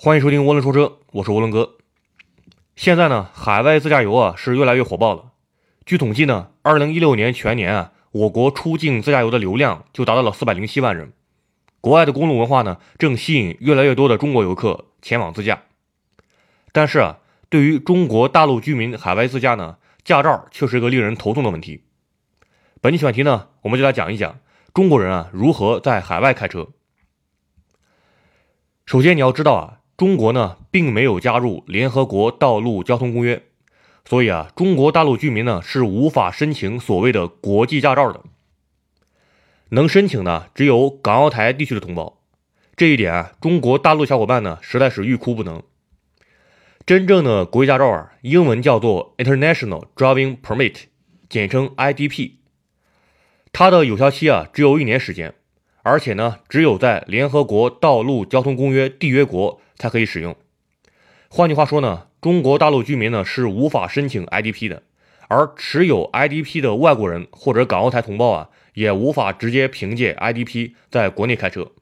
欢迎收听涡轮说车，我是涡轮哥。现在呢，海外自驾游啊是越来越火爆了。据统计呢，二零一六年全年啊，我国出境自驾游的流量就达到了四百零七万人。国外的公路文化呢，正吸引越来越多的中国游客前往自驾。但是啊，对于中国大陆居民海外自驾呢，驾照却是一个令人头痛的问题。本期选题呢，我们就来讲一讲中国人啊如何在海外开车。首先你要知道啊。中国呢，并没有加入联合国道路交通公约，所以啊，中国大陆居民呢是无法申请所谓的国际驾照的。能申请的只有港澳台地区的同胞。这一点啊，中国大陆小伙伴呢实在是欲哭不能。真正的国际驾照啊，英文叫做 International Driving Permit，简称 IDP。它的有效期啊只有一年时间，而且呢，只有在联合国道路交通公约缔约国。才可以使用。换句话说呢，中国大陆居民呢是无法申请 IDP 的，而持有 IDP 的外国人或者港澳台同胞啊，也无法直接凭借 IDP 在国内开车。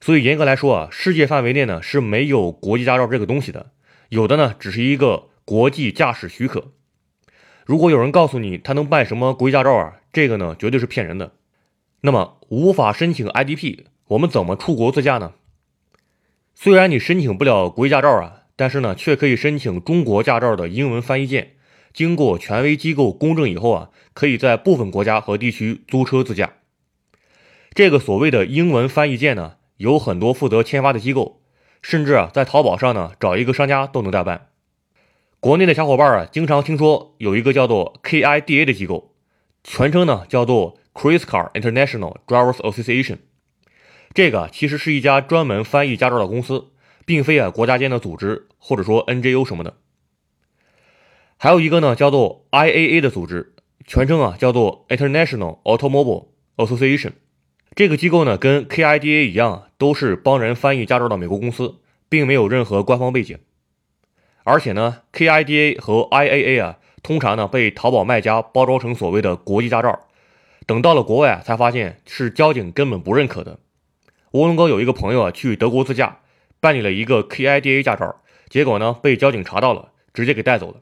所以严格来说啊，世界范围内呢是没有国际驾照这个东西的，有的呢只是一个国际驾驶许可。如果有人告诉你他能办什么国际驾照啊，这个呢绝对是骗人的。那么无法申请 IDP，我们怎么出国自驾呢？虽然你申请不了国际驾照啊，但是呢，却可以申请中国驾照的英文翻译件。经过权威机构公证以后啊，可以在部分国家和地区租车自驾。这个所谓的英文翻译件呢，有很多负责签发的机构，甚至啊，在淘宝上呢找一个商家都能代办。国内的小伙伴啊，经常听说有一个叫做 KIDA 的机构，全称呢叫做 c r i s c a r International Drivers Association。这个其实是一家专门翻译驾照的公司，并非啊国家间的组织或者说 NGO 什么的。还有一个呢叫做 IAA 的组织，全称啊叫做 International Automobile Association。这个机构呢跟 KIDA 一样，都是帮人翻译驾照的美国公司，并没有任何官方背景。而且呢，KIDA 和 IAA 啊，通常呢被淘宝卖家包装成所谓的国际驾照，等到了国外才发现是交警根本不认可的。吴龙哥有一个朋友啊，去德国自驾，办理了一个 KIDA 驾照，结果呢被交警查到了，直接给带走了。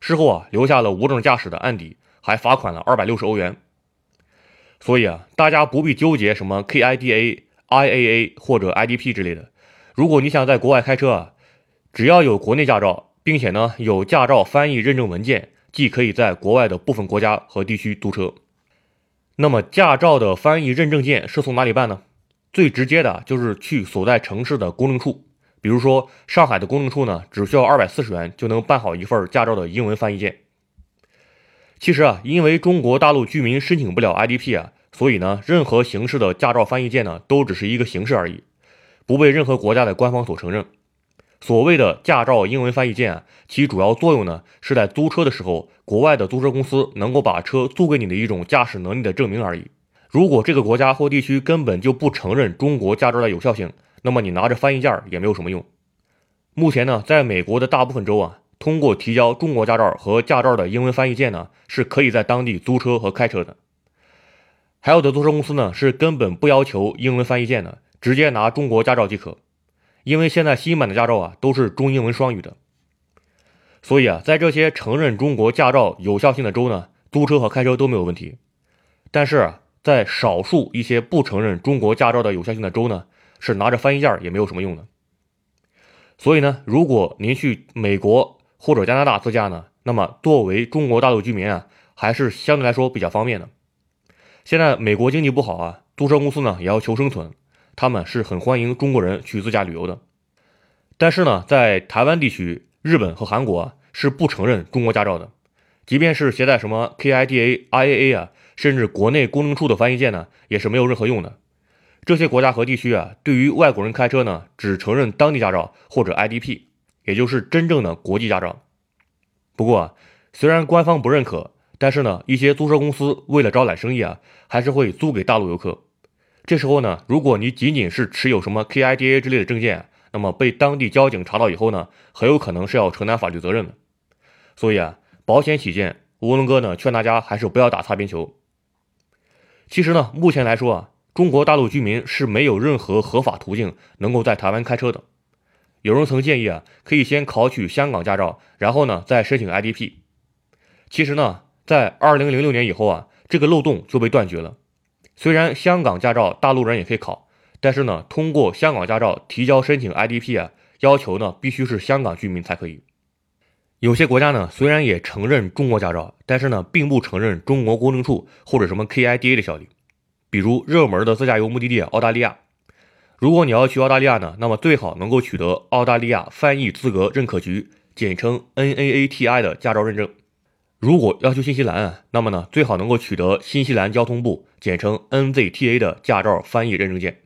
事后啊留下了无证驾驶的案底，还罚款了二百六十欧元。所以啊，大家不必纠结什么 KIDA、IAA 或者 IDP 之类的。如果你想在国外开车啊，只要有国内驾照，并且呢有驾照翻译认证文件，既可以在国外的部分国家和地区租车。那么驾照的翻译认证件是从哪里办呢？最直接的就是去所在城市的公证处，比如说上海的公证处呢，只需要二百四十元就能办好一份驾照的英文翻译件。其实啊，因为中国大陆居民申请不了 IDP 啊，所以呢，任何形式的驾照翻译件呢，都只是一个形式而已，不被任何国家的官方所承认。所谓的驾照英文翻译件啊，其主要作用呢，是在租车的时候，国外的租车公司能够把车租给你的一种驾驶能力的证明而已。如果这个国家或地区根本就不承认中国驾照的有效性，那么你拿着翻译件也没有什么用。目前呢，在美国的大部分州啊，通过提交中国驾照和驾照的英文翻译件呢，是可以在当地租车和开车的。还有的租车公司呢，是根本不要求英文翻译件的，直接拿中国驾照即可。因为现在新版的驾照啊，都是中英文双语的。所以啊，在这些承认中国驾照有效性的州呢，租车和开车都没有问题。但是啊，在少数一些不承认中国驾照的有效性的州呢，是拿着翻译件也没有什么用的。所以呢，如果您去美国或者加拿大自驾呢，那么作为中国大陆居民啊，还是相对来说比较方便的。现在美国经济不好啊，租车公司呢也要求生存，他们是很欢迎中国人去自驾旅游的。但是呢，在台湾地区、日本和韩国是不承认中国驾照的，即便是携带什么 KIDA、IAA 啊。甚至国内公证处的翻译件呢，也是没有任何用的。这些国家和地区啊，对于外国人开车呢，只承认当地驾照或者 IDP，也就是真正的国际驾照。不过，虽然官方不认可，但是呢，一些租车公司为了招揽生意啊，还是会租给大陆游客。这时候呢，如果你仅仅是持有什么 KIDA 之类的证件，那么被当地交警查到以后呢，很有可能是要承担法律责任的。所以啊，保险起见，吴龙哥呢劝大家还是不要打擦边球。其实呢，目前来说啊，中国大陆居民是没有任何合法途径能够在台湾开车的。有人曾建议啊，可以先考取香港驾照，然后呢再申请 IDP。其实呢，在二零零六年以后啊，这个漏洞就被断绝了。虽然香港驾照大陆人也可以考，但是呢，通过香港驾照提交申请 IDP 啊，要求呢必须是香港居民才可以。有些国家呢虽然也承认中国驾照，但是呢并不承认中国公证处或者什么 KIDA 的效力。比如热门的自驾游目的地澳大利亚，如果你要去澳大利亚呢，那么最好能够取得澳大利亚翻译资格认可局（简称 NAATI） 的驾照认证。如果要去新西兰，那么呢，最好能够取得新西兰交通部（简称 NZTA） 的驾照翻译认证件。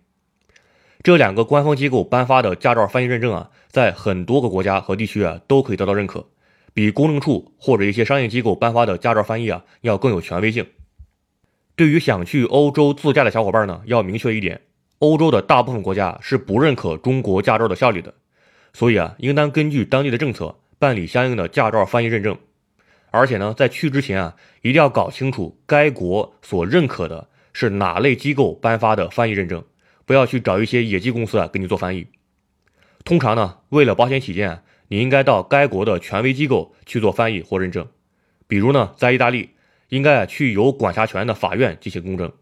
这两个官方机构颁发的驾照翻译认证啊，在很多个国家和地区啊都可以得到认可，比公证处或者一些商业机构颁发的驾照翻译啊要更有权威性。对于想去欧洲自驾的小伙伴呢，要明确一点，欧洲的大部分国家是不认可中国驾照的效力的，所以啊，应当根据当地的政策办理相应的驾照翻译认证。而且呢，在去之前啊，一定要搞清楚该国所认可的是哪类机构颁发的翻译认证，不要去找一些野鸡公司啊给你做翻译。通常呢，为了保险起见，你应该到该国的权威机构去做翻译或认证。比如呢，在意大利，应该去有管辖权的法院进行公证。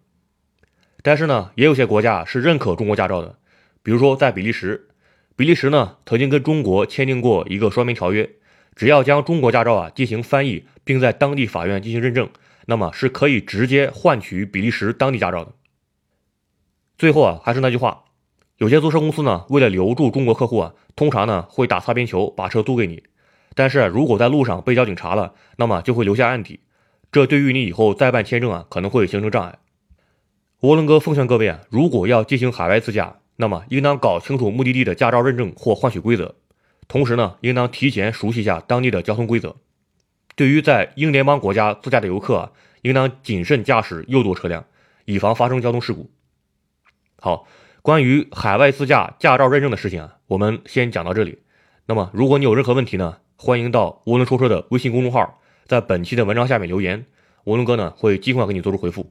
但是呢，也有些国家是认可中国驾照的，比如说在比利时，比利时呢曾经跟中国签订过一个说明条约。只要将中国驾照啊进行翻译，并在当地法院进行认证，那么是可以直接换取比利时当地驾照的。最后啊，还是那句话，有些租车公司呢，为了留住中国客户啊，通常呢会打擦边球，把车租给你。但是如果在路上被交警查了，那么就会留下案底，这对于你以后再办签证啊，可能会形成障碍。涡轮哥奉劝各位啊，如果要进行海外自驾，那么应当搞清楚目的地的驾照认证或换取规则。同时呢，应当提前熟悉一下当地的交通规则。对于在英联邦国家自驾的游客啊，应当谨慎驾驶右舵车辆，以防发生交通事故。好，关于海外自驾驾照认证的事情啊，我们先讲到这里。那么，如果你有任何问题呢，欢迎到涡轮说车的微信公众号，在本期的文章下面留言，涡轮哥呢会尽快给你做出回复。